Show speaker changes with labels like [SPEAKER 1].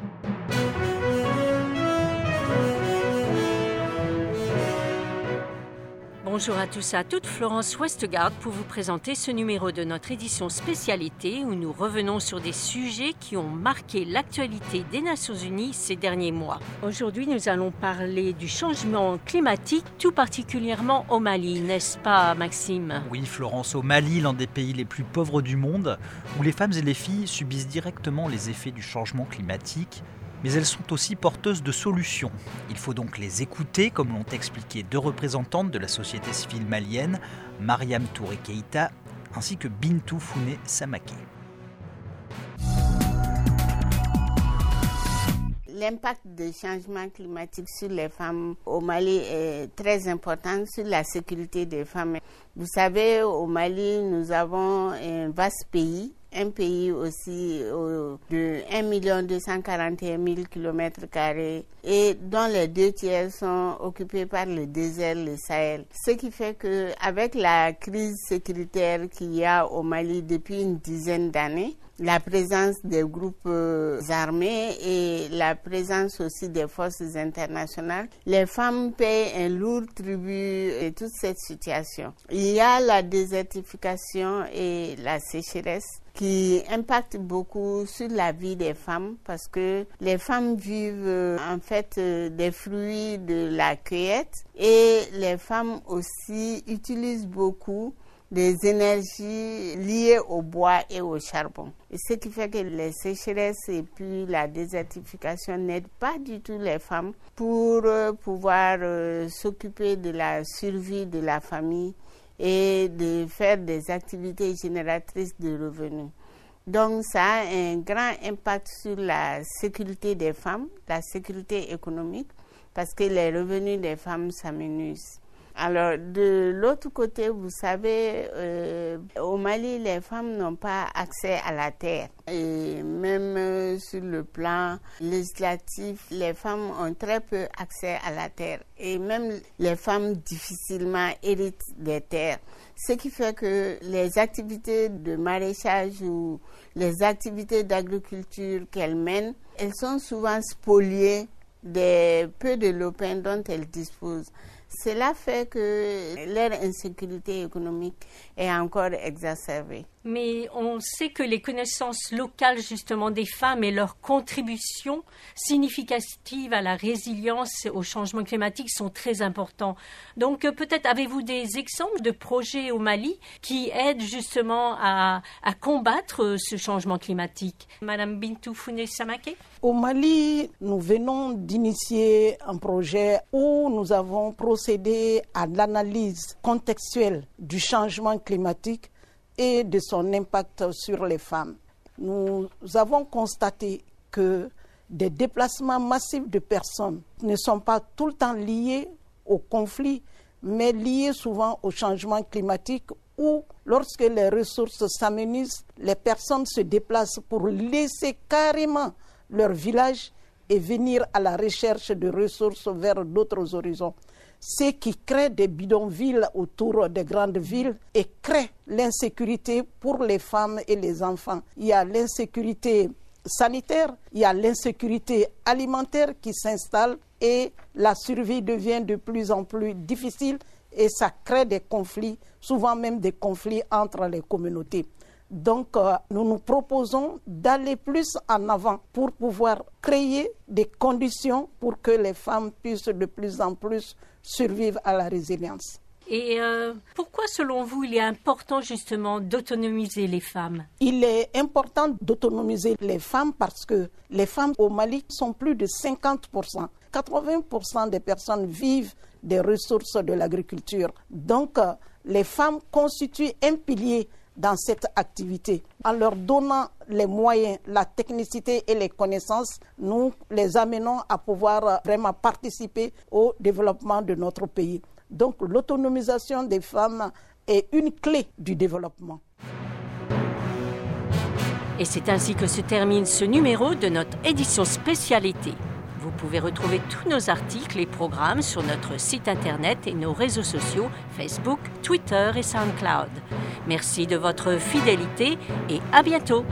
[SPEAKER 1] thank you Bonjour à tous et à toutes, Florence Westgard pour vous présenter ce numéro de notre édition spécialité où nous revenons sur des sujets qui ont marqué l'actualité des Nations Unies ces derniers mois. Aujourd'hui, nous allons parler du changement climatique, tout particulièrement au Mali, n'est-ce pas Maxime?
[SPEAKER 2] Oui, Florence, au Mali, l'un des pays les plus pauvres du monde, où les femmes et les filles subissent directement les effets du changement climatique mais elles sont aussi porteuses de solutions. Il faut donc les écouter, comme l'ont expliqué deux représentantes de la société civile malienne, Mariam Touré Keïta ainsi que Bintou Founé Samaké.
[SPEAKER 3] L'impact du changement climatique sur les femmes au Mali est très important sur la sécurité des femmes. Vous savez, au Mali, nous avons un vaste pays un pays aussi de 1 241 000 km et dont les deux tiers sont occupés par le désert, le Sahel. Ce qui fait que avec la crise sécuritaire qu'il y a au Mali depuis une dizaine d'années, la présence des groupes euh, armés et la présence aussi des forces internationales, les femmes payent un lourd tribut et toute cette situation. Il y a la désertification et la sécheresse qui impactent beaucoup sur la vie des femmes parce que les femmes vivent euh, en fait euh, des fruits de la cueillette et les femmes aussi utilisent beaucoup des énergies liées au bois et au charbon. Et ce qui fait que les sécheresses et puis la désertification n'aident pas du tout les femmes pour euh, pouvoir s'occuper de la survie de la famille et de faire des activités génératrices de revenus. Donc ça a un grand impact sur la sécurité des femmes, la sécurité économique, parce que les revenus des femmes s'amenuisent. Alors, de l'autre côté, vous savez, euh, au Mali, les femmes n'ont pas accès à la terre. Et même euh, sur le plan législatif, les femmes ont très peu accès à la terre. Et même les femmes difficilement héritent des terres. Ce qui fait que les activités de maraîchage ou les activités d'agriculture qu'elles mènent, elles sont souvent spoliées des peu de lopins dont elles disposent. Cela fait que leur insécurité économique est encore exacerbée.
[SPEAKER 1] Mais on sait que les connaissances locales justement des femmes et leur contribution significative à la résilience au changement climatique sont très importants. Donc euh, peut-être avez-vous des exemples de projets au Mali qui aident justement à, combattre euh, ce changement climatique? Madame Bintou Founé Samake
[SPEAKER 4] Au Mali, nous venons d'initier un projet où nous avons procédé à l'analyse contextuelle du changement climatique et de son impact sur les femmes. Nous avons constaté que des déplacements massifs de personnes ne sont pas tout le temps liés au conflit, mais liés souvent au changement climatique où, lorsque les ressources s'amenuisent, les personnes se déplacent pour laisser carrément leur village et venir à la recherche de ressources vers d'autres horizons ce qui crée des bidonvilles autour des grandes villes et crée l'insécurité pour les femmes et les enfants. Il y a l'insécurité sanitaire, il y a l'insécurité alimentaire qui s'installe et la survie devient de plus en plus difficile et ça crée des conflits, souvent même des conflits entre les communautés. Donc, euh, nous nous proposons d'aller plus en avant pour pouvoir créer des conditions pour que les femmes puissent de plus en plus survivre à la résilience.
[SPEAKER 1] Et euh, pourquoi, selon vous, il est important justement d'autonomiser les femmes?
[SPEAKER 4] Il est important d'autonomiser les femmes parce que les femmes au Mali sont plus de 50%. 80% des personnes vivent des ressources de l'agriculture. Donc, euh, les femmes constituent un pilier dans cette activité. En leur donnant les moyens, la technicité et les connaissances, nous les amenons à pouvoir vraiment participer au développement de notre pays. Donc l'autonomisation des femmes est une clé du développement.
[SPEAKER 1] Et c'est ainsi que se termine ce numéro de notre édition spécialité. Vous pouvez retrouver tous nos articles et programmes sur notre site internet et nos réseaux sociaux Facebook, Twitter et SoundCloud. Merci de votre fidélité et à bientôt.